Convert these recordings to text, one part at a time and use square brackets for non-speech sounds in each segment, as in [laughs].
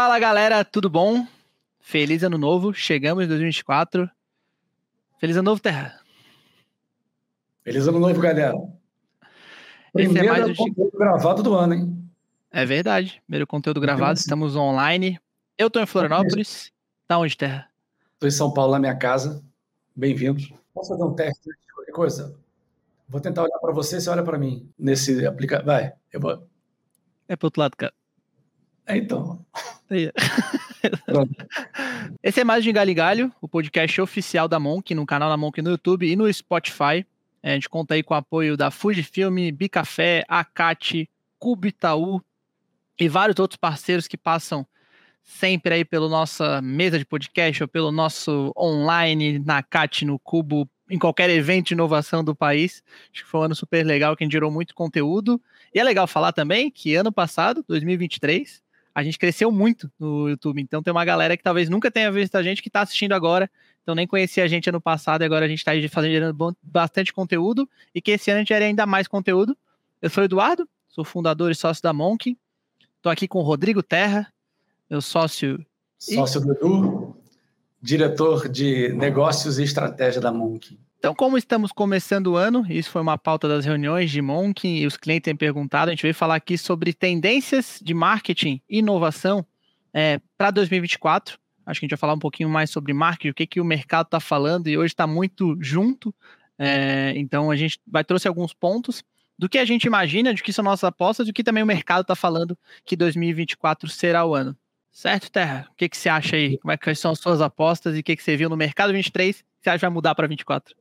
Fala galera, tudo bom? Feliz ano novo, chegamos em 2024. Feliz ano novo, Terra. Feliz ano novo, galera. Primeiro Esse é mais conteúdo gravado do ano, hein? É verdade. Primeiro conteúdo gravado, estamos online. Eu tô em Florianópolis. Tá onde, Terra? Tô em São Paulo, na minha casa. Bem-vindos. Posso fazer um teste de qualquer coisa? Vou tentar olhar para você, você olha para mim nesse aplicativo. Vai, eu vou. É pro outro lado, cara. É, então. Esse é mais de Galho Galho, o podcast oficial da Monk, no canal da Monk no YouTube e no Spotify. A gente conta aí com o apoio da Fujifilm, Bicafé, Acate, Cubo Itaú e vários outros parceiros que passam sempre aí pela nossa mesa de podcast ou pelo nosso online na CAT, no Cubo, em qualquer evento de inovação do país. Acho que foi um ano super legal, que gerou muito conteúdo. E é legal falar também que ano passado, 2023, a gente cresceu muito no YouTube. Então tem uma galera que talvez nunca tenha visto a gente que está assistindo agora. Então nem conhecia a gente ano passado e agora a gente está fazendo bastante conteúdo e que esse ano a gente gere ainda mais conteúdo. Eu sou o Eduardo, sou fundador e sócio da Monk. Estou aqui com o Rodrigo Terra, meu sócio. Sócio do Edu, diretor de negócios e estratégia da Monk. Então, como estamos começando o ano, isso foi uma pauta das reuniões de Monk e os clientes têm perguntado, a gente veio falar aqui sobre tendências de marketing e inovação é, para 2024. Acho que a gente vai falar um pouquinho mais sobre marketing, o que, que o mercado está falando, e hoje está muito junto. É, então, a gente vai trouxe alguns pontos do que a gente imagina, de que são nossas apostas, do que também o mercado está falando que 2024 será o ano. Certo, Terra? O que, que você acha aí? Como é que são as suas apostas e o que, que você viu no mercado 23 que você acha que vai mudar para 24?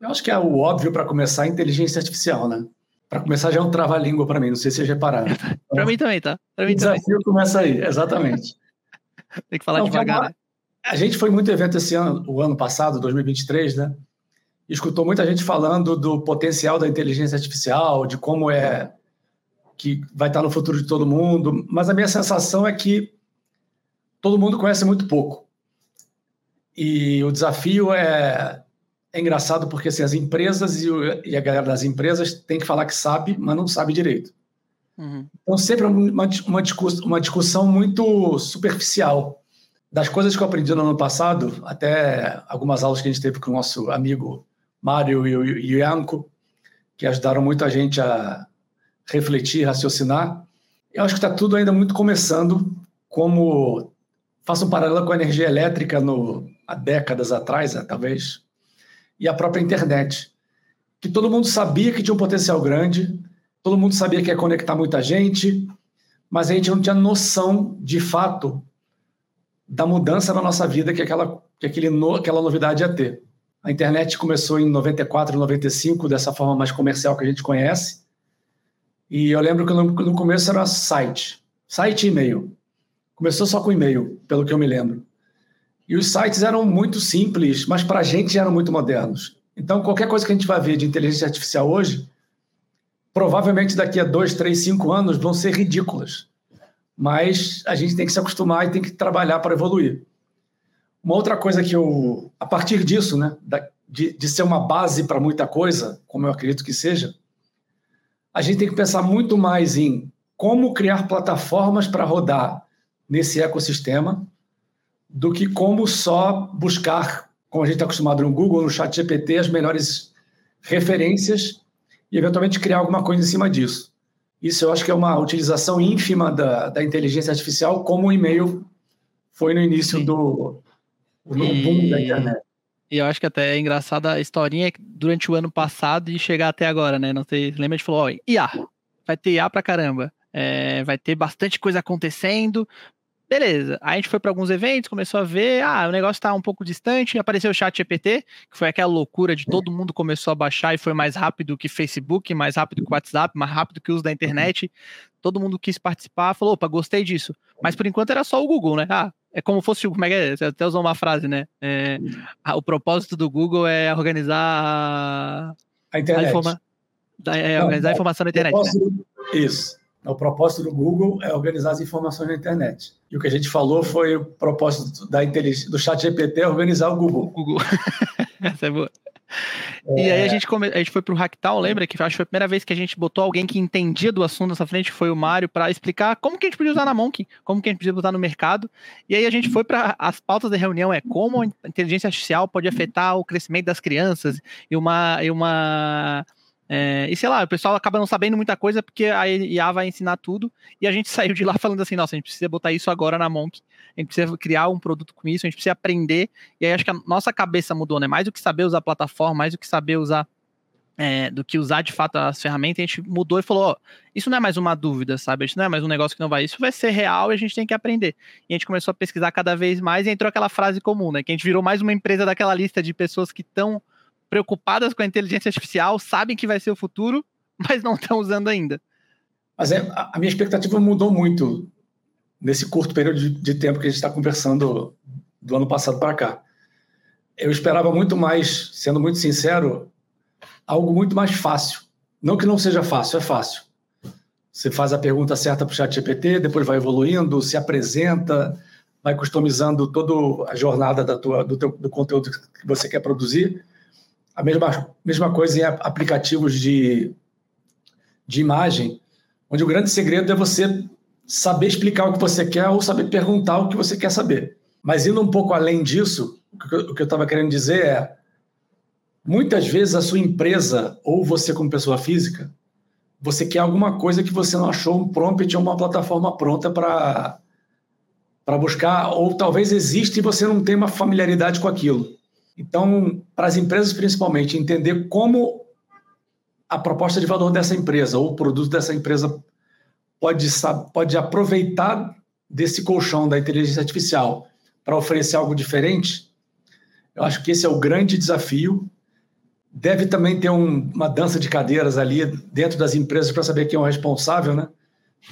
Eu acho que é o óbvio para começar a inteligência artificial, né? Para começar já é um trava-língua para mim, não sei se vocês repararam. [laughs] para mim também, tá? Mim o desafio também. começa aí, exatamente. [laughs] Tem que falar não, devagar, né? A gente foi muito evento esse ano, o ano passado, 2023, né? E escutou muita gente falando do potencial da inteligência artificial, de como é que vai estar no futuro de todo mundo, mas a minha sensação é que todo mundo conhece muito pouco. E o desafio é é engraçado porque assim, as empresas e, o, e, a galera das empresas tem que falar que sabe, mas não sabe direito. Uhum. Então, sempre é uma, uma, discussão, uma discussão muito superficial. Das coisas que eu aprendi no ano passado, até algumas aulas que a gente teve com o nosso amigo Mário e o Ianco, que ajudaram muito a gente a refletir, raciocinar. Eu acho que está tudo ainda muito começando, como faço um paralelo com a energia elétrica no, há décadas atrás, né, talvez e a própria internet. Que todo mundo sabia que tinha um potencial grande, todo mundo sabia que ia conectar muita gente, mas a gente não tinha noção, de fato, da mudança na nossa vida que aquela, que aquele no, aquela novidade ia ter. A internet começou em 94, 95, dessa forma mais comercial que a gente conhece. E eu lembro que no, no começo era site, site e e-mail. Começou só com e-mail, pelo que eu me lembro. E os sites eram muito simples, mas para a gente eram muito modernos. Então, qualquer coisa que a gente vai ver de inteligência artificial hoje, provavelmente daqui a dois, três, cinco anos vão ser ridículas. Mas a gente tem que se acostumar e tem que trabalhar para evoluir. Uma outra coisa que eu, a partir disso, né, de, de ser uma base para muita coisa, como eu acredito que seja, a gente tem que pensar muito mais em como criar plataformas para rodar nesse ecossistema do que como só buscar, como a gente está acostumado no Google, no Chat GPT, as melhores referências e eventualmente criar alguma coisa em cima disso. Isso eu acho que é uma utilização ínfima da, da inteligência artificial, como o e-mail foi no início Sim. do no e... boom da internet. E eu acho que até é engraçada a historinha durante o ano passado e chegar até agora, né? Não sei, lembra de falou, ó, IA, vai ter IA pra caramba. É, vai ter bastante coisa acontecendo, Beleza. Aí a gente foi para alguns eventos, começou a ver, ah, o negócio está um pouco distante, apareceu o chat GPT, que foi aquela loucura de todo mundo começou a baixar e foi mais rápido que Facebook, mais rápido que WhatsApp, mais rápido que o uso da internet. Todo mundo quis participar, falou, opa, gostei disso. Mas por enquanto era só o Google, né? Ah, é como fosse, como é que é? Você até usou uma frase, né? É, o propósito do Google é organizar a, a internet. A informa, é, organizar a informação na internet. Né? Isso. O propósito do Google é organizar as informações na internet. E o que a gente falou foi o propósito da do chat GPT é organizar o Google. Google. [laughs] Essa é boa. E aí a gente, come... a gente foi pro Hacktown, lembra? Que acho que foi a primeira vez que a gente botou alguém que entendia do assunto nessa frente, foi o Mário, para explicar como que a gente podia usar na Monk, como que a gente podia botar no mercado. E aí a gente foi para as pautas da reunião, é como a inteligência artificial pode afetar o crescimento das crianças e uma. E uma é, e sei lá, o pessoal acaba não sabendo muita coisa porque a IA vai ensinar tudo. E a gente [laughs] saiu de lá falando assim: nossa, a gente precisa botar isso agora na Monk. A gente precisa criar um produto com isso, a gente precisa aprender. E aí acho que a nossa cabeça mudou, né? Mais do que saber usar a plataforma, mais do que saber usar. É, do que usar de fato as ferramentas, a gente mudou e falou: ó, isso não é mais uma dúvida, sabe? Isso não é mais um negócio que não vai. Isso vai ser real e a gente tem que aprender. E a gente começou a pesquisar cada vez mais e entrou aquela frase comum, né? Que a gente virou mais uma empresa daquela lista de pessoas que estão preocupadas com a inteligência artificial, sabem que vai ser o futuro, [laughs] mas não estão usando ainda. Mas é, a minha expectativa mudou muito nesse curto período de, de tempo que a gente está conversando do ano passado para cá. Eu esperava muito mais, sendo muito sincero, algo muito mais fácil. Não que não seja fácil, é fácil. Você faz a pergunta certa para o chat GPT, depois vai evoluindo, se apresenta, vai customizando toda a jornada da tua, do, teu, do conteúdo que você quer produzir. A mesma, mesma coisa em aplicativos de, de imagem, onde o grande segredo é você saber explicar o que você quer ou saber perguntar o que você quer saber. Mas indo um pouco além disso, o que eu estava querendo dizer é: muitas vezes a sua empresa ou você, como pessoa física, você quer alguma coisa que você não achou um prompt ou uma plataforma pronta para buscar, ou talvez exista e você não tem uma familiaridade com aquilo. Então, para as empresas principalmente, entender como a proposta de valor dessa empresa ou o produto dessa empresa pode, pode aproveitar desse colchão da inteligência artificial para oferecer algo diferente, eu acho que esse é o grande desafio. Deve também ter um, uma dança de cadeiras ali dentro das empresas para saber quem é o responsável, né?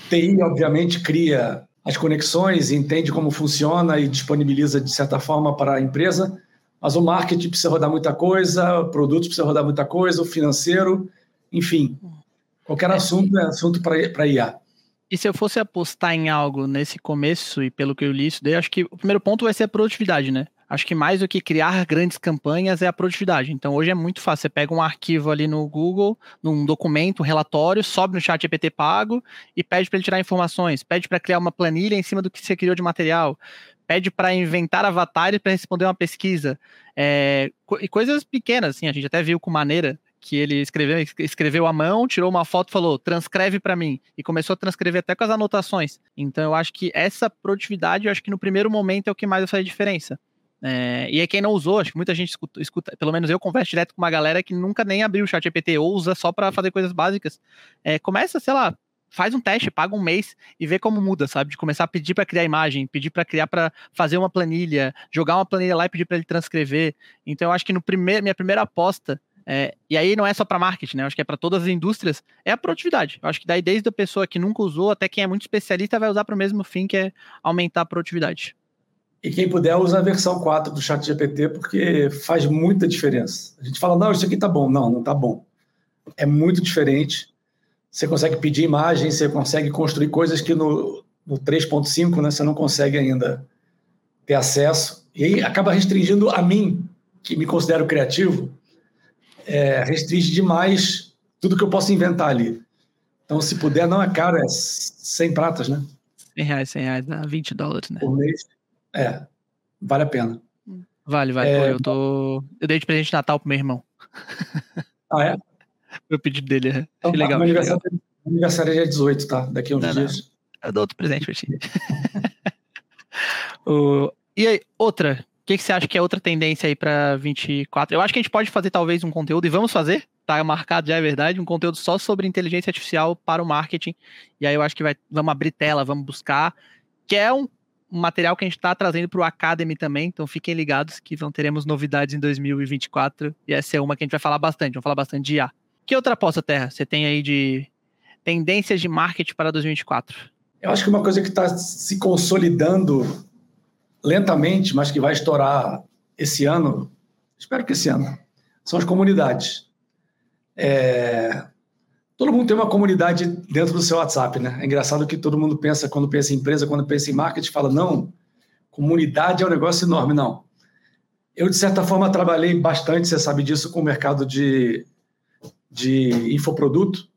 TI, obviamente, cria as conexões, entende como funciona e disponibiliza de certa forma para a empresa, mas o marketing precisa rodar muita coisa, o produto precisa rodar muita coisa, o financeiro, enfim. Qualquer é. assunto é assunto para IA. E se eu fosse apostar em algo nesse começo, e pelo que eu li isso daí, acho que o primeiro ponto vai ser a produtividade, né? Acho que mais do que criar grandes campanhas é a produtividade. Então hoje é muito fácil. Você pega um arquivo ali no Google, num documento, um relatório, sobe no chat GPT pago e pede para ele tirar informações, pede para criar uma planilha em cima do que você criou de material, pede para inventar avatares para responder uma pesquisa. É, e coisas pequenas, assim, a gente até viu com maneira que ele escreveu, escreveu à mão, tirou uma foto, falou, transcreve para mim, e começou a transcrever até com as anotações. Então eu acho que essa produtividade, eu acho que no primeiro momento é o que mais vai fazer diferença. É, e aí quem não usou, acho que muita gente escuta, escuta, pelo menos eu converso direto com uma galera que nunca nem abriu o chat GPT ou usa só para fazer coisas básicas. É, começa, sei lá, faz um teste, paga um mês e vê como muda, sabe? De começar a pedir para criar imagem, pedir para criar para fazer uma planilha, jogar uma planilha lá e pedir para ele transcrever. Então eu acho que no primeiro, minha primeira aposta é, e aí não é só para marketing, né? Eu acho que é para todas as indústrias, é a produtividade. Eu acho que daí desde a pessoa que nunca usou até quem é muito especialista vai usar para o mesmo fim, que é aumentar a produtividade. E quem puder usa a versão 4 do Chat GPT, porque faz muita diferença. A gente fala, não, isso aqui tá bom. Não, não tá bom. É muito diferente. Você consegue pedir imagem, você consegue construir coisas que no, no 3.5 né, você não consegue ainda ter acesso. E aí acaba restringindo a mim, que me considero criativo, é, restringe demais tudo que eu posso inventar ali. Então, se puder, não é caro, é 100 pratas, né? 100 reais, 100 reais, dá 20 dólares, né? Por mês. É, vale a pena. Vale, vale. É, Pô, eu tô. Eu dei de presente de Natal pro meu irmão. Ah, é? [laughs] O pedido dele, é. Então, legal. Meu aniversário, legal. aniversário é dia 18, tá? Daqui a uns não, dias. Não. Eu dou outro presente pra ti. [laughs] o... E aí, outra. O que, que você acha que é outra tendência aí pra 24? Eu acho que a gente pode fazer talvez um conteúdo, e vamos fazer, tá marcado já, é verdade, um conteúdo só sobre inteligência artificial para o marketing. E aí eu acho que vai, vamos abrir tela, vamos buscar, que é um material que a gente está trazendo para o Academy também, então fiquem ligados que vão teremos novidades em 2024, e essa é uma que a gente vai falar bastante, vamos falar bastante de IA. Que outra aposta, Terra, você tem aí de tendências de marketing para 2024? Eu acho que uma coisa que está se consolidando lentamente, mas que vai estourar esse ano, espero que esse ano, são as comunidades. É... Todo mundo tem uma comunidade dentro do seu WhatsApp, né? É engraçado que todo mundo pensa, quando pensa em empresa, quando pensa em marketing, fala, não, comunidade é um negócio enorme. Não. eu, de certa forma, trabalhei bastante, você sabe disso, com o mercado de, de infoproduto.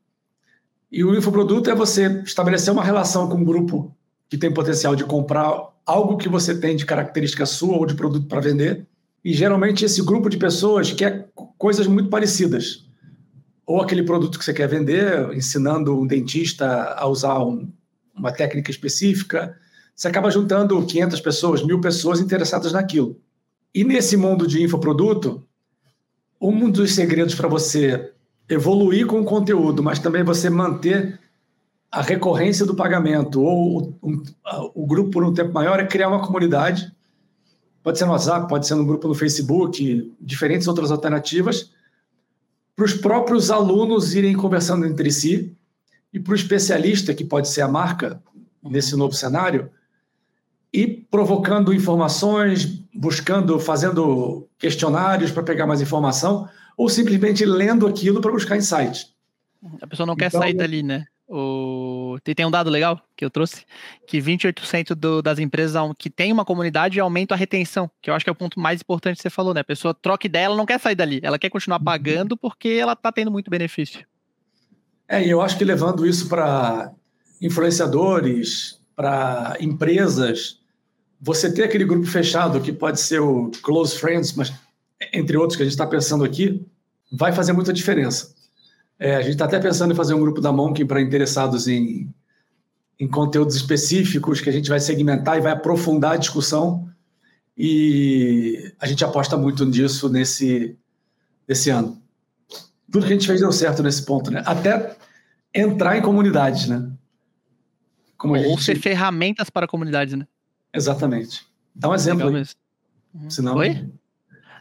E o infoproduto é você estabelecer uma relação com um grupo que tem potencial de comprar algo que você tem de característica sua ou de produto para vender. E geralmente esse grupo de pessoas quer coisas muito parecidas. Ou aquele produto que você quer vender, ensinando um dentista a usar um, uma técnica específica. Você acaba juntando 500 pessoas, mil pessoas interessadas naquilo. E nesse mundo de infoproduto, um dos segredos para você evoluir com o conteúdo, mas também você manter a recorrência do pagamento ou um, o grupo por um tempo maior é criar uma comunidade. Pode ser no WhatsApp, pode ser no grupo no Facebook, diferentes outras alternativas, para os próprios alunos irem conversando entre si e para o especialista, que pode ser a marca nesse novo cenário, e provocando informações, buscando, fazendo questionários para pegar mais informação, ou simplesmente lendo aquilo para buscar insights. A pessoa não quer então, sair dali, né? O... Tem um dado legal que eu trouxe, que 28% do, das empresas que tem uma comunidade aumentam a retenção, que eu acho que é o ponto mais importante que você falou, né? A pessoa troca ideia, ela não quer sair dali, ela quer continuar uhum. pagando porque ela está tendo muito benefício. É, e eu acho que levando isso para influenciadores, para empresas, você ter aquele grupo fechado que pode ser o close friends, mas entre outros que a gente está pensando aqui, vai fazer muita diferença. É, a gente está até pensando em fazer um grupo da Monk para interessados em, em conteúdos específicos que a gente vai segmentar e vai aprofundar a discussão. E a gente aposta muito nisso nesse, nesse ano. Tudo que a gente fez deu certo nesse ponto, né? Até entrar em comunidades, né? Como Ou gente... ser ferramentas para comunidades, né? Exatamente. Dá um exemplo aí. Uhum. Senão... Oi?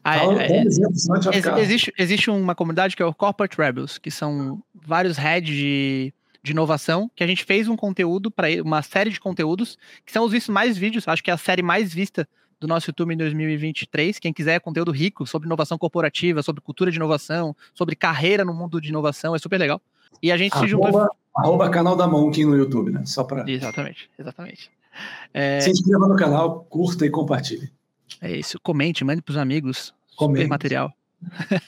É, é, ficar... existe, existe uma comunidade que é o Corporate Rebels, que são vários heads de, de inovação, que a gente fez um conteúdo para uma série de conteúdos, que são os vistos mais vídeos, acho que é a série mais vista do nosso YouTube em 2023. Quem quiser conteúdo rico sobre inovação corporativa, sobre cultura de inovação, sobre carreira no mundo de inovação, é super legal. E a gente arroba, se juntou. Arroba canal da Monk no YouTube, né? Só para. Exatamente, exatamente. É... Se inscreva no canal, curta e compartilhe. É isso, comente, mande para os amigos. Comente. Super material. [laughs]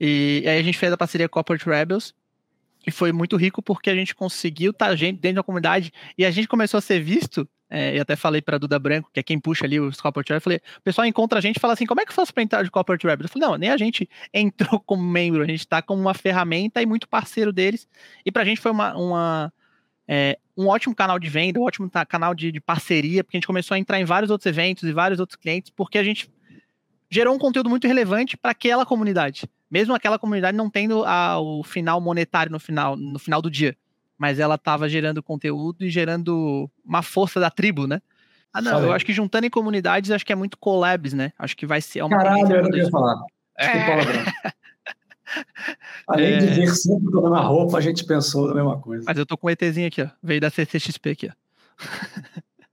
e aí a gente fez a parceria com a Corporate Rebels e foi muito rico porque a gente conseguiu estar tá gente dentro da comunidade e a gente começou a ser visto. É, e até falei para Duda Branco, que é quem puxa ali os Corporate Rebels, falei, o pessoal encontra a gente e fala assim, como é que eu faço para entrar de Corporate Rebels? Eu falei, não, nem a gente entrou como membro, a gente está como uma ferramenta e muito parceiro deles. E para a gente foi uma, uma é, um ótimo canal de venda, um ótimo canal de, de, parceria, porque a gente começou a entrar em vários outros eventos e vários outros clientes, porque a gente gerou um conteúdo muito relevante para aquela comunidade, mesmo aquela comunidade não tendo a, o final monetário no final, no final do dia, mas ela estava gerando conteúdo e gerando uma força da tribo, né? Ah, não, eu acho que juntando em comunidades, acho que é muito collabs, né? Acho que vai ser uma Caralho, eu não ia falar. É... [laughs] [laughs] Além é... de ver sempre toda na roupa, a gente pensou na mesma coisa. Mas eu tô com um ETzinho aqui, ó. Veio da CCXP aqui, ó.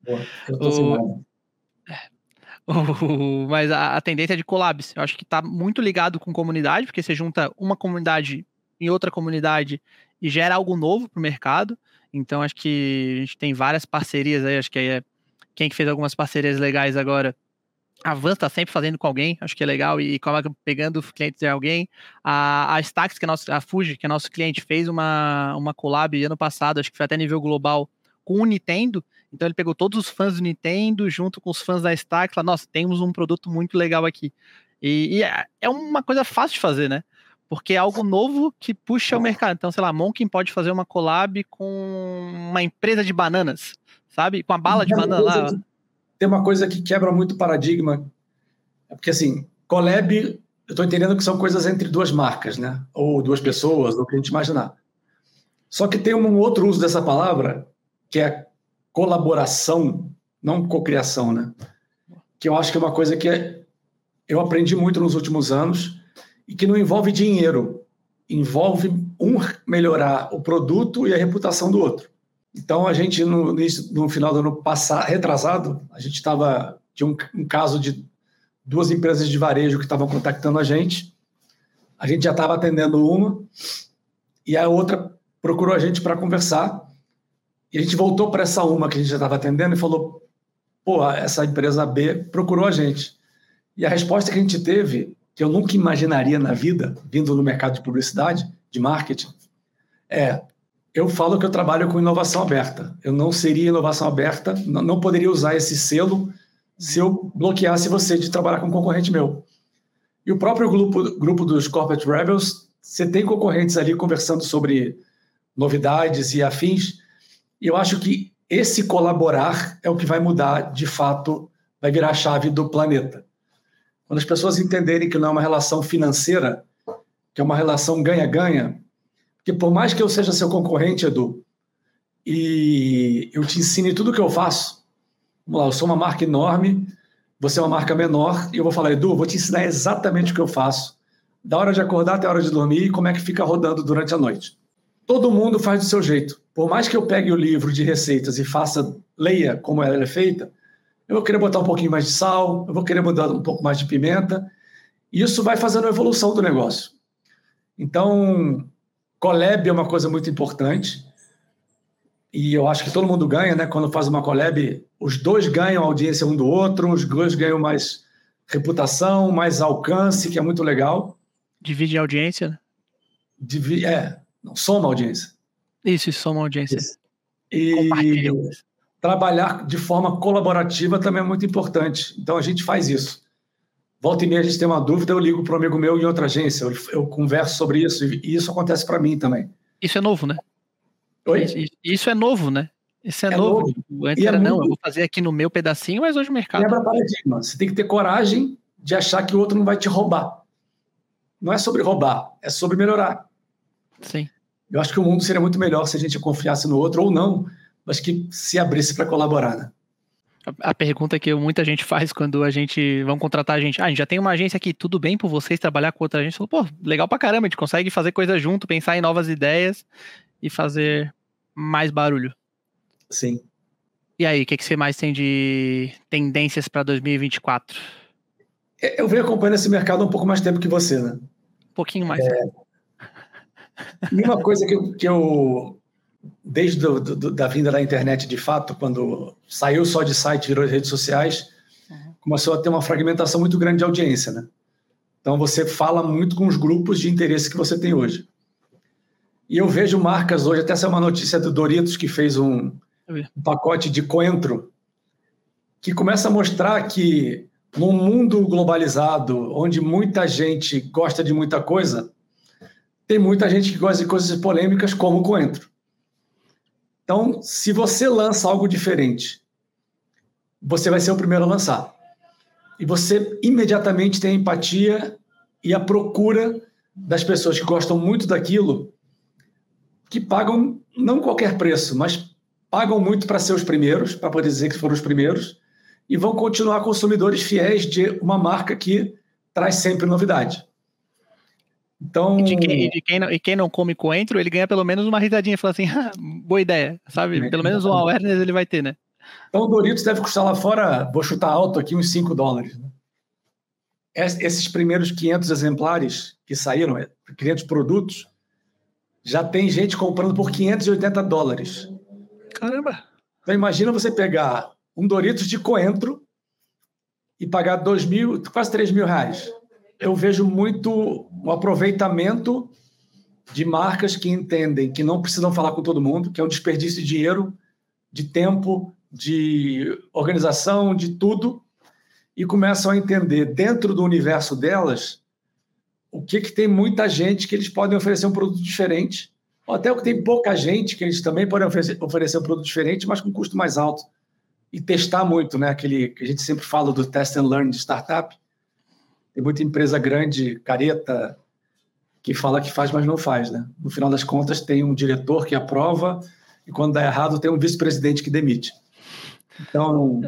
Boa, [laughs] eu tô o... [laughs] o... Mas a, a, tendência é de collabs. Eu acho que tá muito ligado com comunidade, porque você junta uma comunidade em outra comunidade e gera algo novo pro mercado. Então acho que a gente tem várias parcerias aí, acho que aí é quem que fez algumas parcerias legais agora a Van está sempre fazendo com alguém, acho que é legal, e pegando clientes de alguém. A, a Stax, que é nosso, a Fuji, que é nosso cliente, fez uma, uma collab ano passado, acho que foi até nível global, com o Nintendo. Então ele pegou todos os fãs do Nintendo junto com os fãs da Stax, falou, nossa, temos um produto muito legal aqui. E, e é, é uma coisa fácil de fazer, né? Porque é algo novo que puxa o mercado. Então, sei lá, Monkin pode fazer uma collab com uma empresa de bananas, sabe? Com a bala de banana lá tem uma coisa que quebra muito paradigma. É porque, assim, collab, eu estou entendendo que são coisas entre duas marcas, né? Ou duas pessoas, ou o que a gente imaginar. Só que tem um outro uso dessa palavra, que é colaboração, não cocriação, né? Que eu acho que é uma coisa que eu aprendi muito nos últimos anos e que não envolve dinheiro, envolve um melhorar o produto e a reputação do outro. Então, a gente, no, no final do ano passado, retrasado, a gente estava. Tinha um, um, caso de duas empresas de varejo que estavam contactando a gente. A gente já estava atendendo uma, e a outra procurou a gente para conversar. E a gente voltou para essa uma que a gente já estava atendendo e falou: pô, essa empresa B procurou a gente. E a resposta que a gente teve, que eu nunca imaginaria na vida, vindo no mercado de publicidade, de marketing, é: eu falo que eu trabalho com inovação aberta. Eu não seria inovação aberta, não poderia usar esse selo se eu bloqueasse você de trabalhar com um concorrente meu. E o próprio grupo, grupo dos Corporate Rebels, você tem concorrentes ali conversando sobre novidades e afins, e eu acho que esse colaborar é o que vai mudar, de fato, vai virar a chave do planeta. Quando as pessoas entenderem que não é uma relação financeira, que é uma relação ganha-ganha, porque por mais que eu seja seu concorrente, Edu, e eu te ensine tudo o que eu faço, vamos lá, eu sou uma marca enorme, você é uma marca menor, e eu vou falar, Edu, vou te ensinar exatamente o que eu faço, da hora de acordar até a hora de dormir e como é que fica rodando durante a noite. Todo mundo faz do seu jeito. Por mais que eu pegue o livro de receitas e faça, leia como ela é feita, eu vou querer botar um pouquinho mais de sal, eu vou querer mudar um pouco mais de pimenta. E isso vai fazendo a evolução do negócio. Então, collab é uma coisa muito importante. E eu acho que todo mundo ganha, né? Quando faz uma collab, os dois ganham audiência um do outro, os dois ganham mais reputação, mais alcance, que é muito legal. Divide a audiência, né? Divide, é, não, soma audiência. Isso, isso soma audiência. Isso. E trabalhar de forma colaborativa também é muito importante. Então a gente faz isso. Volta e meia a gente tem uma dúvida, eu ligo para um amigo meu em outra agência, eu, eu converso sobre isso e isso acontece para mim também. Isso é novo, né? Oi? Isso, isso é novo, né? Isso é, é novo. novo. Antes é era, é não, eu vou fazer aqui no meu pedacinho, mas hoje o mercado. Quebra paradigma. Você tem que ter coragem de achar que o outro não vai te roubar. Não é sobre roubar, é sobre melhorar. Sim. Eu acho que o mundo seria muito melhor se a gente confiasse no outro ou não, mas que se abrisse para colaborar. Né? A pergunta que muita gente faz quando a gente vão contratar a gente, ah, a gente já tem uma agência aqui, tudo bem por vocês trabalhar com outra agência? Pô, legal pra caramba, a gente consegue fazer coisa junto, pensar em novas ideias e fazer mais barulho. Sim. E aí, o que, que você mais tem de tendências para 2024? É, eu venho acompanhando esse mercado há um pouco mais tempo que você, né? Um pouquinho mais. É... E [laughs] uma coisa que eu, que eu desde do, do, da vinda da internet de fato, quando saiu só de site, virou redes sociais, uhum. começou a ter uma fragmentação muito grande de audiência, né? Então você fala muito com os grupos de interesse que você tem hoje. E eu vejo marcas hoje, até essa é uma notícia do Doritos que fez um, um pacote de coentro, que começa a mostrar que num mundo globalizado, onde muita gente gosta de muita coisa, tem muita gente que gosta de coisas polêmicas como o coentro. Então, se você lança algo diferente, você vai ser o primeiro a lançar. E você imediatamente tem a empatia e a procura das pessoas que gostam muito daquilo, que pagam não qualquer preço, mas pagam muito para ser os primeiros, para poder dizer que foram os primeiros, e vão continuar consumidores fiéis de uma marca que traz sempre novidade. Então... E, de quem, de quem não, e quem não come coentro, ele ganha pelo menos uma risadinha e fala assim, [laughs] ah, boa ideia, sabe? Pelo menos um awareness ele vai ter, né? Então o Doritos deve custar lá fora, vou chutar alto aqui, uns 5 dólares. Né? Esses primeiros 500 exemplares que saíram, 500 é, produtos, já tem gente comprando por 580 dólares. Caramba! Então imagina você pegar um Doritos de coentro e pagar 2 mil, quase 3 mil reais eu vejo muito o aproveitamento de marcas que entendem que não precisam falar com todo mundo, que é um desperdício de dinheiro, de tempo, de organização, de tudo, e começam a entender dentro do universo delas o que, que tem muita gente que eles podem oferecer um produto diferente, ou até o que tem pouca gente que eles também podem oferecer, oferecer um produto diferente, mas com custo mais alto. E testar muito, né? Aquele que a gente sempre fala do test and learn de startup, tem muita empresa grande, careta, que fala que faz, mas não faz, né? No final das contas, tem um diretor que aprova e quando dá errado, tem um vice-presidente que demite. Então,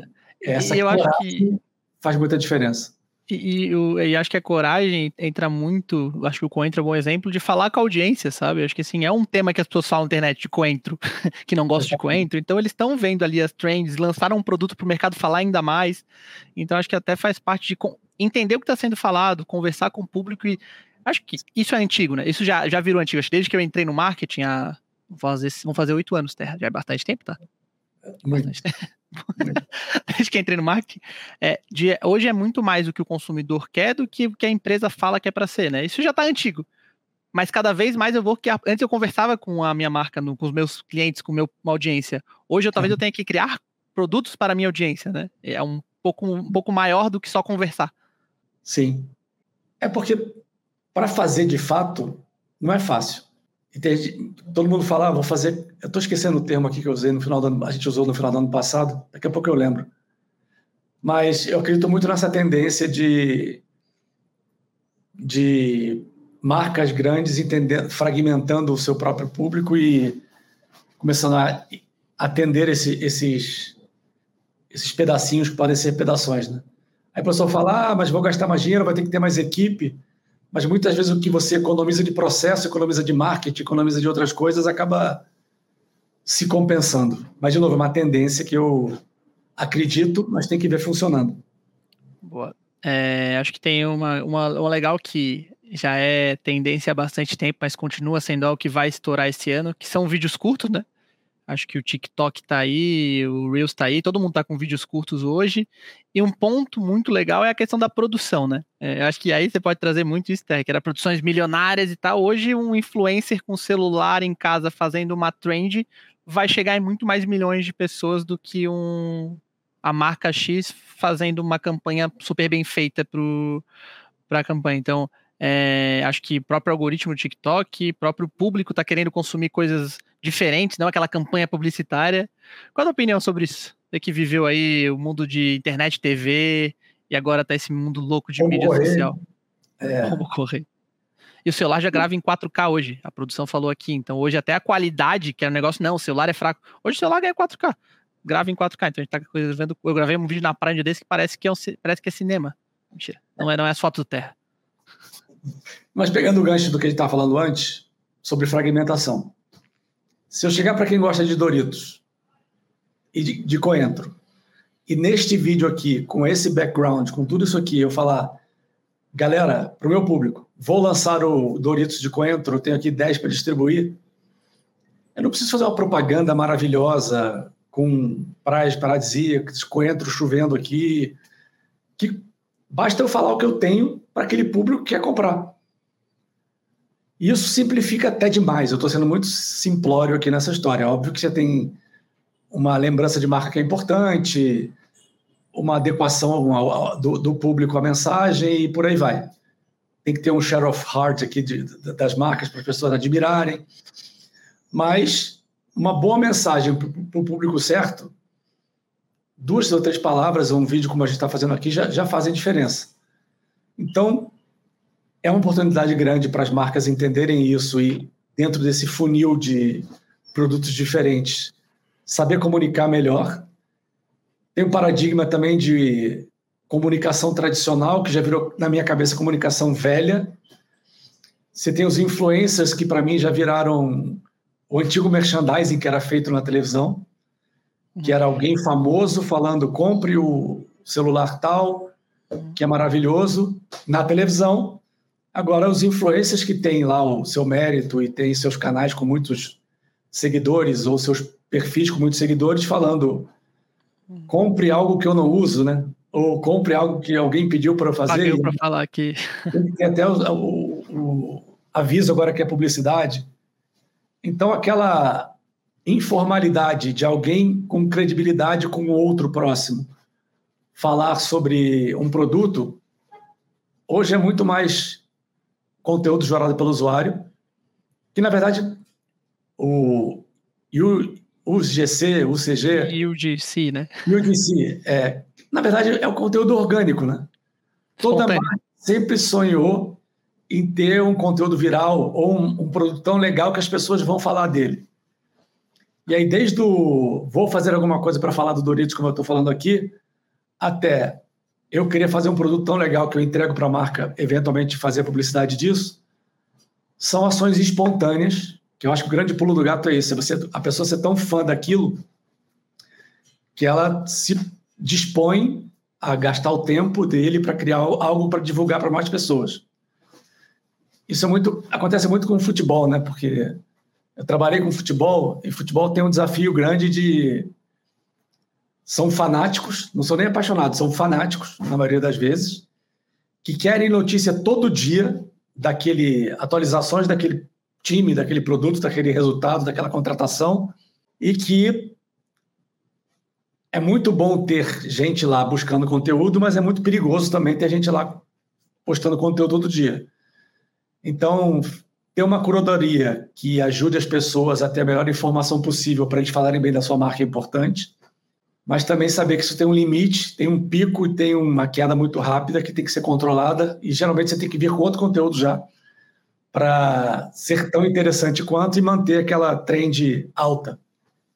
essa eu acho que faz muita diferença. E, e, e, acho que a coragem entra muito, acho que o coentro é um bom exemplo, de falar com a audiência, sabe? Acho que assim, é um tema que as pessoas falam na internet de coentro, [laughs] que não gostam de coentro, então eles estão vendo ali as trends, lançaram um produto para o mercado falar ainda mais. Então acho que até faz parte de entender o que está sendo falado, conversar com o público e acho que isso é antigo, né? Isso já, já virou antigo. Acho que desde que eu entrei no marketing há vão fazer, vão fazer oito anos, Terra. Já é bastante tempo, tá? Bastante tempo. [laughs] desde que entrei no marketing, é, de, hoje é muito mais o que o consumidor quer do que o que a empresa fala que é para ser, né? Isso já está antigo. Mas cada vez mais eu vou que antes eu conversava com a minha marca, no, com os meus clientes, com meu, uma audiência. Hoje eu talvez eu tenha que criar produtos para a minha audiência, né? É um pouco, um pouco maior do que só conversar. Sim. É porque para fazer de fato não é fácil. Todo mundo fala, ah, vou fazer. Eu estou esquecendo o termo aqui que eu usei no final do ano, a gente usou no final do ano passado, daqui a pouco eu lembro. Mas eu acredito muito nessa tendência de, de marcas grandes entendendo, fragmentando o seu próprio público e começando a atender esse, esses, esses pedacinhos que podem ser pedações. Né? Aí a pessoa fala, ah, mas vou gastar mais dinheiro, vai ter que ter mais equipe mas muitas vezes o que você economiza de processo, economiza de marketing, economiza de outras coisas, acaba se compensando. Mas, de novo, é uma tendência que eu acredito, mas tem que ver funcionando. Boa. É, acho que tem uma, uma, uma legal que já é tendência há bastante tempo, mas continua sendo algo que vai estourar esse ano, que são vídeos curtos, né? Acho que o TikTok tá aí, o Reels tá aí, todo mundo tá com vídeos curtos hoje. E um ponto muito legal é a questão da produção, né? É, acho que aí você pode trazer muito isso, que era produções milionárias e tal. Hoje, um influencer com celular em casa fazendo uma trend vai chegar em muito mais milhões de pessoas do que um a marca X fazendo uma campanha super bem feita para a campanha. Então, é, acho que próprio algoritmo do TikTok, próprio público está querendo consumir coisas diferentes, não aquela campanha publicitária. Qual a tua opinião sobre isso? Você que viveu aí o mundo de internet, TV e agora tá esse mundo louco de Como mídia correr. social. É. Como correr. E o celular já grava em 4K hoje. A produção falou aqui. Então hoje até a qualidade, que é um negócio, não, o celular é fraco. Hoje o celular ganha 4K. Grava em 4K. Então a gente tá vendo. Eu gravei um vídeo na praia desse que parece que é, um, parece que é cinema. Mentira. Não é, não é as fotos do Terra. Mas pegando o gancho do que a gente estava falando antes, sobre fragmentação. Se eu chegar para quem gosta de Doritos e de, de coentro, e neste vídeo aqui, com esse background, com tudo isso aqui, eu falar, galera, para o meu público, vou lançar o Doritos de coentro, tenho aqui 10 para distribuir. Eu não preciso fazer uma propaganda maravilhosa com praias paradisíacas, coentro chovendo aqui. Que basta eu falar o que eu tenho para aquele público que quer comprar. Isso simplifica até demais. Eu estou sendo muito simplório aqui nessa história. Óbvio que você tem uma lembrança de marca que é importante, uma adequação do, público à mensagem e por aí vai. Tem que ter um share of heart aqui de, das marcas para as pessoas admirarem. Mas uma boa mensagem para o público certo, duas ou três palavras, um vídeo como a gente está fazendo aqui, já, já fazem diferença. Então, é uma oportunidade grande para as marcas entenderem isso e, dentro desse funil de produtos diferentes, saber comunicar melhor. Tem um paradigma também de comunicação tradicional, que já virou, na minha cabeça, comunicação velha. Você tem os influencers, que para mim já viraram o antigo merchandising que era feito na televisão, que era alguém famoso falando compre o celular tal, que é maravilhoso, na televisão, Agora, os influencers que têm lá o seu mérito e têm seus canais com muitos seguidores ou seus perfis com muitos seguidores falando compre algo que eu não uso, né? Ou compre algo que alguém pediu para eu fazer. para falar aqui. Tem até o, o, o aviso agora que é publicidade. Então, aquela informalidade de alguém com credibilidade com o outro próximo falar sobre um produto, hoje é muito mais conteúdo gerado pelo usuário, que na verdade o, o UGC, UCG... UGC, né? UGC, é, na verdade é o conteúdo orgânico, né? Toda marca sempre sonhou em ter um conteúdo viral ou um, um produto tão legal que as pessoas vão falar dele. E aí, desde o vou fazer alguma coisa para falar do Doritos, como eu estou falando aqui, até eu queria fazer um produto tão legal que eu entrego para a marca, eventualmente fazer publicidade disso, são ações espontâneas, que eu acho que o grande pulo do gato é isso, você, a pessoa ser tão fã daquilo que ela se dispõe a gastar o tempo dele para criar algo para divulgar para mais pessoas. Isso é muito acontece muito com o futebol, né? Porque eu trabalhei com futebol e futebol tem um desafio grande de são fanáticos, não são nem apaixonados, são fanáticos, na maioria das vezes, que querem notícia todo dia daquele atualizações daquele time, daquele produto, daquele resultado, daquela contratação, e que é muito bom ter gente lá buscando conteúdo, mas é muito perigoso também ter gente lá postando conteúdo todo dia. Então, ter uma curadoria que ajude as pessoas a ter a melhor informação possível para eles falarem bem da sua marca é importante mas também saber que isso tem um limite, tem um pico e tem uma queda muito rápida que tem que ser controlada e geralmente você tem que vir com outro conteúdo já para ser tão interessante quanto e manter aquela trend alta,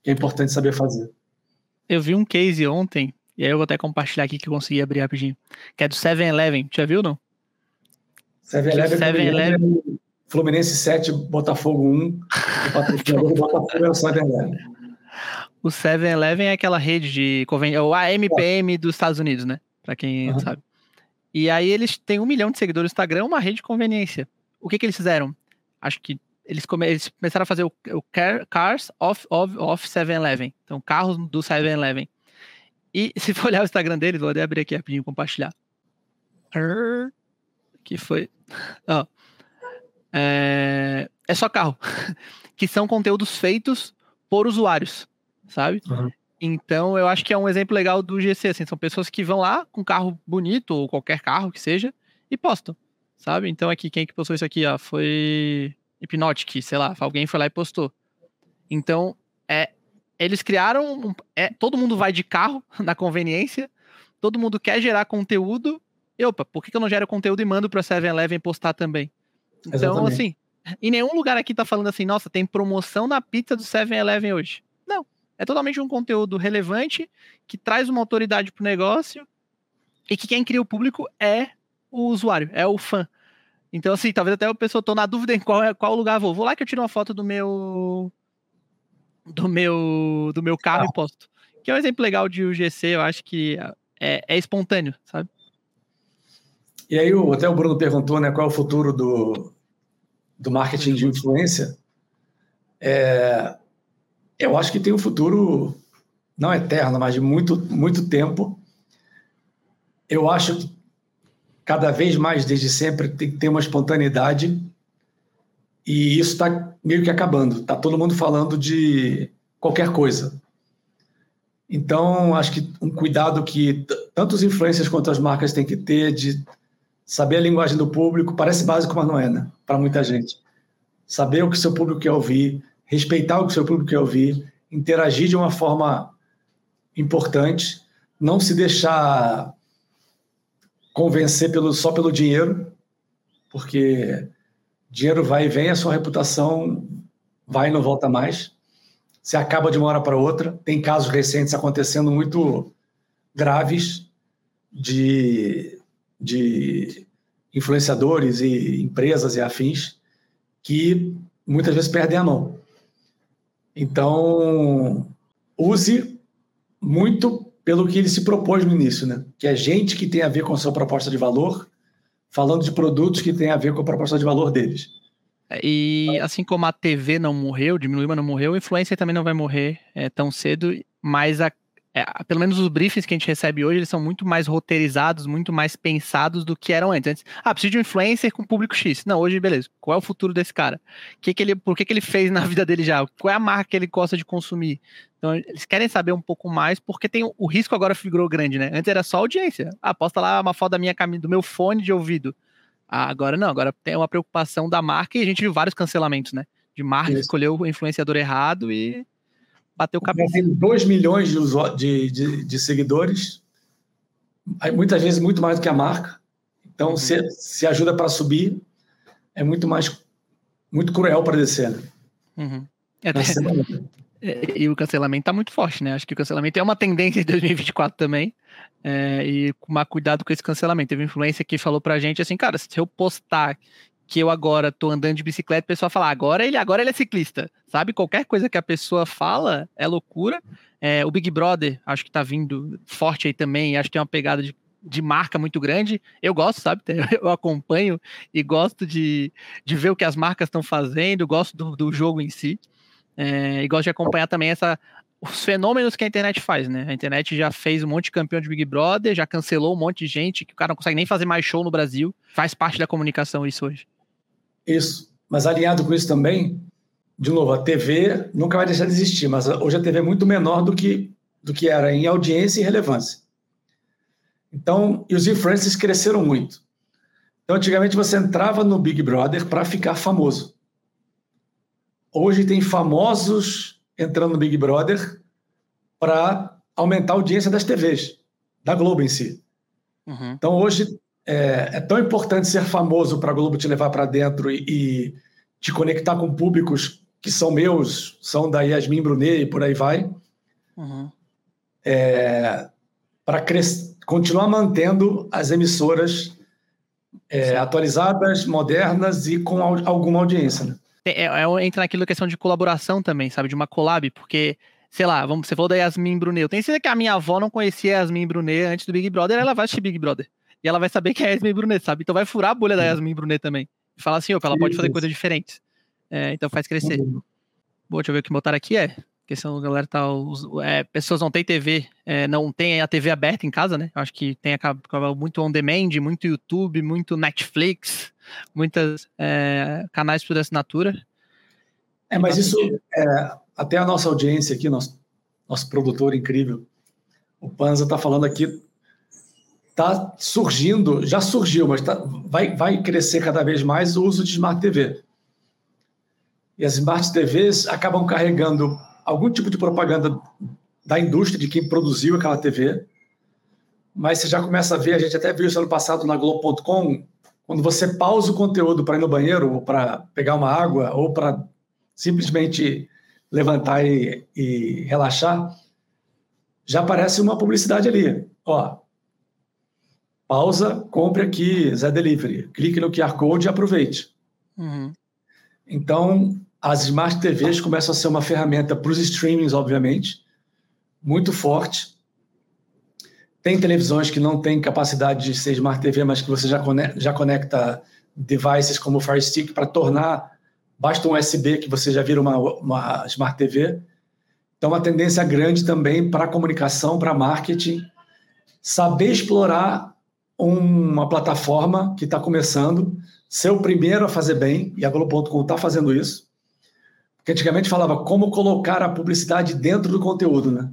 que é importante saber fazer. Eu vi um case ontem, e aí eu vou até compartilhar aqui que eu consegui abrir rapidinho, que é do 7-Eleven, já viu não? 7-Eleven, Fluminense 7, Botafogo 1, o patrocinador do Botafogo é o 7-Eleven. O 7-Eleven é aquela rede de conveniência, o AMPM dos Estados Unidos, né? Pra quem uhum. sabe. E aí eles têm um milhão de seguidores no Instagram, uma rede de conveniência. O que que eles fizeram? Acho que eles, come, eles começaram a fazer o, o Cars of, of, of 7-Eleven. Então, carros do 7-Eleven. E [laughs] se for olhar o Instagram deles, vou até abrir aqui rapidinho e compartilhar. Que foi. Ó. É, é só carro. [laughs] que são conteúdos feitos por usuários sabe? Uhum. Então, eu acho que é um exemplo legal do GC, assim, são pessoas que vão lá com carro bonito, ou qualquer carro que seja, e postam, sabe? Então, aqui, quem que postou isso aqui, ó, foi Hypnotic, sei lá, alguém foi lá e postou. Então, é, eles criaram, é, todo mundo vai de carro [laughs] na conveniência, todo mundo quer gerar conteúdo, e opa, por que, eu não gero conteúdo e mando pra 7-Eleven postar também? Então, Exatamente. assim, em nenhum lugar aqui tá falando assim, nossa, tem promoção na pizza do 7-Eleven hoje. É totalmente um conteúdo relevante, que traz uma autoridade para o negócio e que quem cria o público é o usuário, é o fã. Então, assim, talvez até a pessoa tô na dúvida em qual, é, qual lugar vou. Vou lá que eu tiro uma foto do meu. do meu. do meu carro ah. e posto. Que é um exemplo legal de UGC, eu acho que é, é espontâneo, sabe? E aí, até o Bruno perguntou, né, qual é o futuro do, do marketing de influência. É, eu acho que tem um futuro, não eterno, mas de muito, muito tempo. Eu acho que cada vez mais, desde sempre, tem que ter uma espontaneidade e isso está meio que acabando. Está todo mundo falando de qualquer coisa. Então, acho que um cuidado que tanto os influencers quanto as marcas têm que ter de saber a linguagem do público, parece básico, mas não é, né? Para muita gente. Saber o que seu público quer ouvir, respeitar o que seu público quer ouvir, interagir de uma forma importante, não se deixar convencer pelo, só pelo dinheiro, porque dinheiro vai e vem, a sua reputação vai e não volta mais. Se acaba de uma hora para outra. Tem casos recentes acontecendo muito graves de, de influenciadores e empresas e afins que muitas vezes perdem a mão. Então, use muito pelo que ele se propôs no início, né? Que é gente que tem a ver com a sua proposta de valor, falando de produtos que tem a ver com a proposta de valor deles. É, e assim como a TV não morreu, diminuiu, mas não morreu, a influência também não vai morrer é, tão cedo, mas a é, pelo menos os briefings que a gente recebe hoje, eles são muito mais roteirizados, muito mais pensados do que eram antes. antes ah, preciso de um influencer com público X. Não, hoje, beleza. Qual é o futuro desse cara? Que que ele, por que, que ele fez na [laughs] vida dele já? Qual é a marca que ele gosta de consumir? Então, eles querem saber um pouco mais, porque tem o risco agora figurou grande, né? Antes era só audiência. Ah, posta lá uma foto da minha do meu fone de ouvido. Ah, agora não, agora tem uma preocupação da marca e a gente viu vários cancelamentos, né? De marca que escolheu o influenciador errado e bateu cabeça. Tem 2 milhões de, de, de, de, seguidores, muitas vezes muito mais do que a marca. Então, uhum. se, se ajuda para subir, é muito mais muito cruel para descer. Né? Uhum. É, [laughs] é, e o cancelamento está muito forte, né? Acho que o cancelamento é uma tendência de 2024 também. É, e tomar cuidado com esse cancelamento. Teve influência que falou pra gente assim, cara, se eu postar que eu agora tô andando de bicicleta, o pessoal fala, agora ele, agora ele é ciclista, sabe? Qualquer coisa que a pessoa fala é loucura. É, o Big Brother, acho que tá vindo forte aí também, acho que tem uma pegada de, de marca muito grande. Eu gosto, sabe? [laughs] Eu acompanho e gosto de, de ver o que as marcas estão fazendo, gosto do, do jogo em si. É, e gosto de acompanhar também essa os fenômenos que a internet faz, né? A internet já fez um monte de campeão de Big Brother, já cancelou um monte de gente, que o cara não consegue nem fazer mais show no Brasil. Faz parte da comunicação isso hoje. Isso. Mas alinhado com isso também, de novo, a TV nunca vai deixar de existir, mas hoje a TV é muito menor do que, do que era em audiência e relevância. Então, e os influencers cresceram muito. Então, antigamente você entrava no Big Brother para ficar famoso. Hoje tem famosos entrando no Big Brother para aumentar a audiência das TVs, da Globo em si. Uhum. Então, hoje é, é, tão importante ser famoso para a Globo te levar para dentro e, e, te conectar com públicos que são meus, são da Yasmin Brunet e por aí vai. Uhum. É, para continuar mantendo as emissoras é, atualizadas, modernas e com alguma audiência. Né? É, é, entra naquilo questão de colaboração também, sabe? De uma collab, porque, sei lá, vamos, você falou da Yasmin Brunet. Eu tenho certeza que a minha avó não conhecia a Yasmin Brunet antes do Big Brother, ela vai assistir Big Brother. E ela vai saber que é a Yasmin Brunet, sabe? Então vai furar a bolha da Yasmin Brunet também. E falar assim, opa, ela pode fazer coisas diferentes. É, então faz crescer. Uhum. Bom, deixa eu ver o que botaram aqui. É, questão a galera tá. Os, é, pessoas não têm TV, é, não tem a TV aberta em casa, né? Acho que tem acaba, muito on demand, muito YouTube, muito Netflix, muitos é, canais por assinatura. É, mas isso é, até a nossa audiência aqui, nosso, nosso produtor incrível, o Panza está falando aqui, está surgindo, já surgiu, mas tá, vai, vai crescer cada vez mais o uso de Smart TV. E as Smart TVs acabam carregando algum tipo de propaganda da indústria, de quem produziu aquela TV, mas você já começa a ver, a gente até viu isso ano passado na Globo.com, quando você pausa o conteúdo para ir no banheiro, ou para pegar uma água, ou para simplesmente levantar e, e, relaxar, já aparece uma publicidade ali. Ó, pausa, compre aqui, Zé Delivery. Clique no QR Code e aproveite. Uhum. Então, as Smart TVs começam a ser uma ferramenta para os streamings, obviamente, muito forte. Tem televisões que não têm capacidade de ser Smart TV, mas que você já conecta, já conecta devices como o Fire Stick para tornar, basta um USB que você já vira uma, uma Smart TV. Então, uma tendência grande também para comunicação, para marketing, saber explorar uma plataforma que está começando, ser o primeiro a fazer bem, e a Globo.com está fazendo isso, porque antigamente falava como colocar a publicidade dentro do conteúdo, né?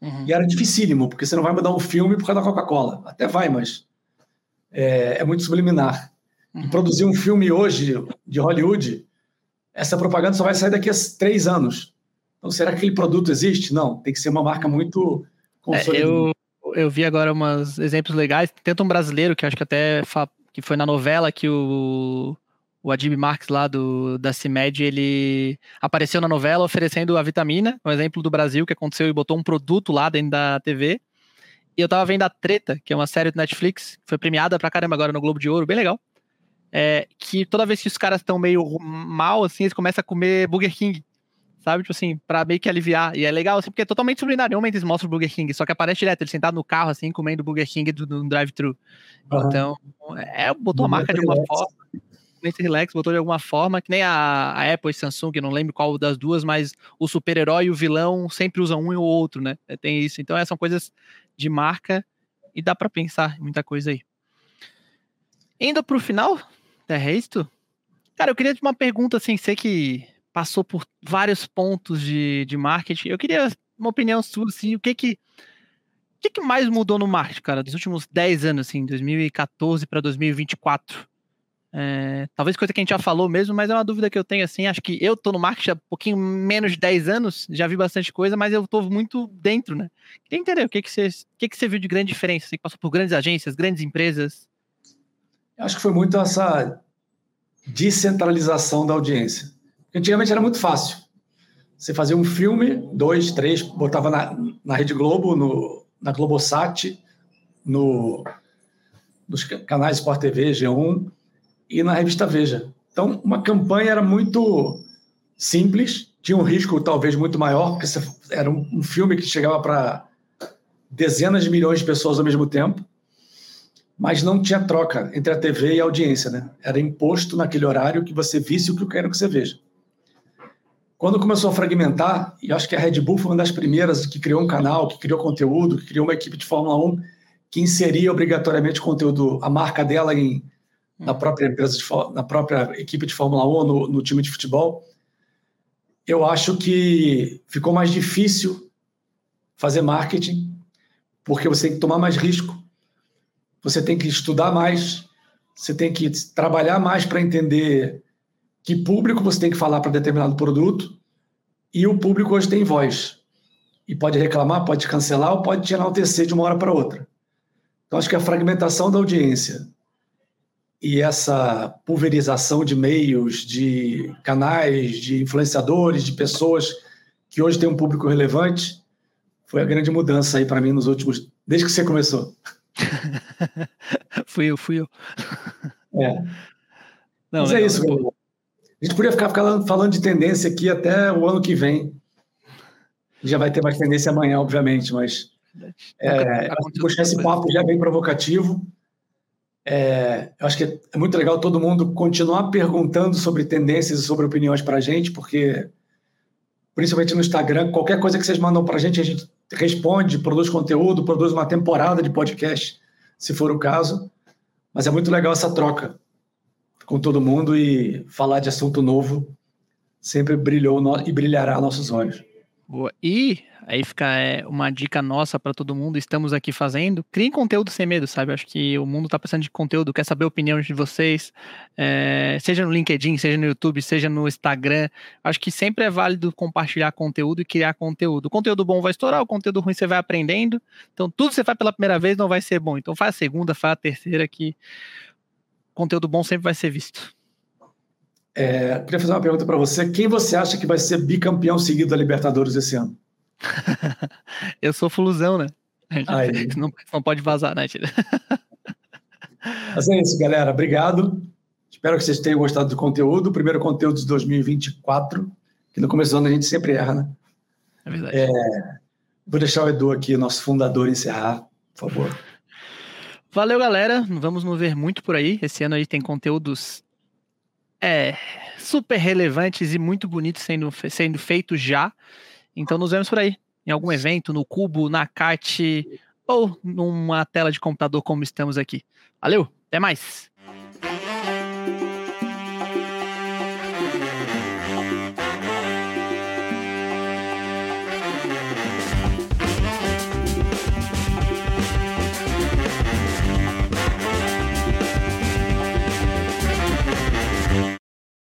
Uhum. E era dificílimo, porque você não vai mudar um filme por causa da Coca-Cola. Até vai, mas é, é muito subliminar. Uhum. E produzir um filme hoje de Hollywood, essa propaganda só vai sair daqui a três anos. Então, será que aquele produto existe? Não, tem que ser uma marca muito consolidada. É, eu, eu vi agora uns exemplos legais. Tenta um brasileiro, que acho que até que foi na novela que o o Adib Marx lá do, da CIMED, ele apareceu na novela oferecendo a vitamina, um exemplo do Brasil que aconteceu e botou um produto lá dentro da TV. E eu tava vendo a Treta, que é uma série do Netflix, foi premiada pra caramba agora no Globo de Ouro, bem legal. É, que toda vez que os caras estão meio mal, assim, eles começam a comer Burger King. Sabe? Tipo assim, pra meio que aliviar. E é legal, assim, porque é totalmente momento eles mostram o Burger King, só que aparece direto, ele sentado no carro, assim, comendo Burger King do, do drive-thru. Uhum. Então, é, botou a marca de uma forma nesse relax, botou de alguma forma, que nem a, a Apple e Samsung, não lembro qual das duas, mas o super-herói e o vilão sempre usam um e o outro, né? É, tem isso. Então, são coisas de marca e dá para pensar muita coisa aí. Indo pro final, é isso? Cara, eu queria te uma pergunta, assim, sei que passou por vários pontos de, de marketing. Eu queria uma opinião sua, assim, o que que o que, que mais mudou no marketing, cara, dos últimos 10 anos, assim, 2014 para 2024? É, talvez coisa que a gente já falou mesmo, mas é uma dúvida que eu tenho assim. Acho que eu tô no marketing há um pouquinho menos de 10 anos, já vi bastante coisa, mas eu tô muito dentro, né? Queria entender o que, que, você, o que, que você viu de grande diferença? Você passou por grandes agências, grandes empresas? Acho que foi muito essa descentralização da audiência. Antigamente era muito fácil. Você fazia um filme, dois, três, botava na, na Rede Globo, no, na Globosat, no, nos canais Sport TV, G1 e na revista Veja. Então, uma campanha era muito simples, tinha um risco talvez muito maior, porque era um filme que chegava para dezenas de milhões de pessoas ao mesmo tempo, mas não tinha troca entre a TV e a audiência, né? Era imposto naquele horário que você visse o que eu quero que você veja. Quando começou a fragmentar, e acho que a Red Bull foi uma das primeiras que criou um canal, que criou conteúdo, que criou uma equipe de Fórmula 1 que inseria obrigatoriamente conteúdo, a marca dela em, na própria empresa, de, na própria equipe de Fórmula 1, no, no time de futebol. Eu acho que ficou mais difícil fazer marketing, porque você tem que tomar mais risco, você tem que estudar mais, você tem que trabalhar mais para entender que público você tem que falar para determinado produto, e o público hoje tem voz. E pode reclamar, pode cancelar ou pode te enaltecer de uma hora para outra. Então, acho que a fragmentação da audiência e essa pulverização de meios, de canais, de influenciadores, de pessoas que hoje têm um público relevante, foi a grande mudança aí para mim nos últimos. desde que você começou. [laughs] fui eu, fui eu. É. Não, Mas é isso, galera. A gente podia ficar falando de tendência aqui até o ano que vem. Já vai ter mais tendência amanhã, obviamente, mas é, puxar esse papo já é bem provocativo. É, eu acho que é muito legal todo mundo continuar perguntando sobre tendências e sobre opiniões para a gente, porque, principalmente no Instagram, qualquer coisa que vocês mandam para a gente, a gente responde, produz conteúdo, produz uma temporada de podcast, se for o caso. Mas é muito legal essa troca com todo mundo e falar de assunto novo sempre brilhou e brilhará nossos olhos. Boa. E aí fica é, uma dica nossa para todo mundo, estamos aqui fazendo. Criem conteúdo sem medo, sabe? Acho que o mundo está precisando de conteúdo, quer saber a opinião de vocês, é, seja no LinkedIn, seja no YouTube, seja no Instagram. Acho que sempre é válido compartilhar conteúdo e criar conteúdo. O conteúdo bom vai estourar, o conteúdo ruim você vai aprendendo. Então, tudo que você faz pela primeira vez não vai ser bom. Então, faz a segunda, faz a terceira que conteúdo bom sempre vai ser visto. É, queria fazer uma pergunta para você. Quem você acha que vai ser bicampeão seguido da Libertadores esse ano? [laughs] eu sou fulusão, né? [laughs] Não, não, pode vazar, né? [laughs] Mas é isso, galera. Obrigado. Espero que vocês tenham gostado do conteúdo. O primeiro conteúdo de 2024, que no começo do ano a gente sempre erra, né? É verdade. É, vou deixar o Edu aqui, nosso fundador, encerrar, por favor. Valeu, galera. Vamos nos ver muito por aí. Esse ano aí tem conteúdos é, super relevantes e muito bonitos sendo, sendo feitos já. Então nos vemos por aí. Em algum evento, no Cubo, na CAT ou numa tela de computador como estamos aqui. Valeu, até mais!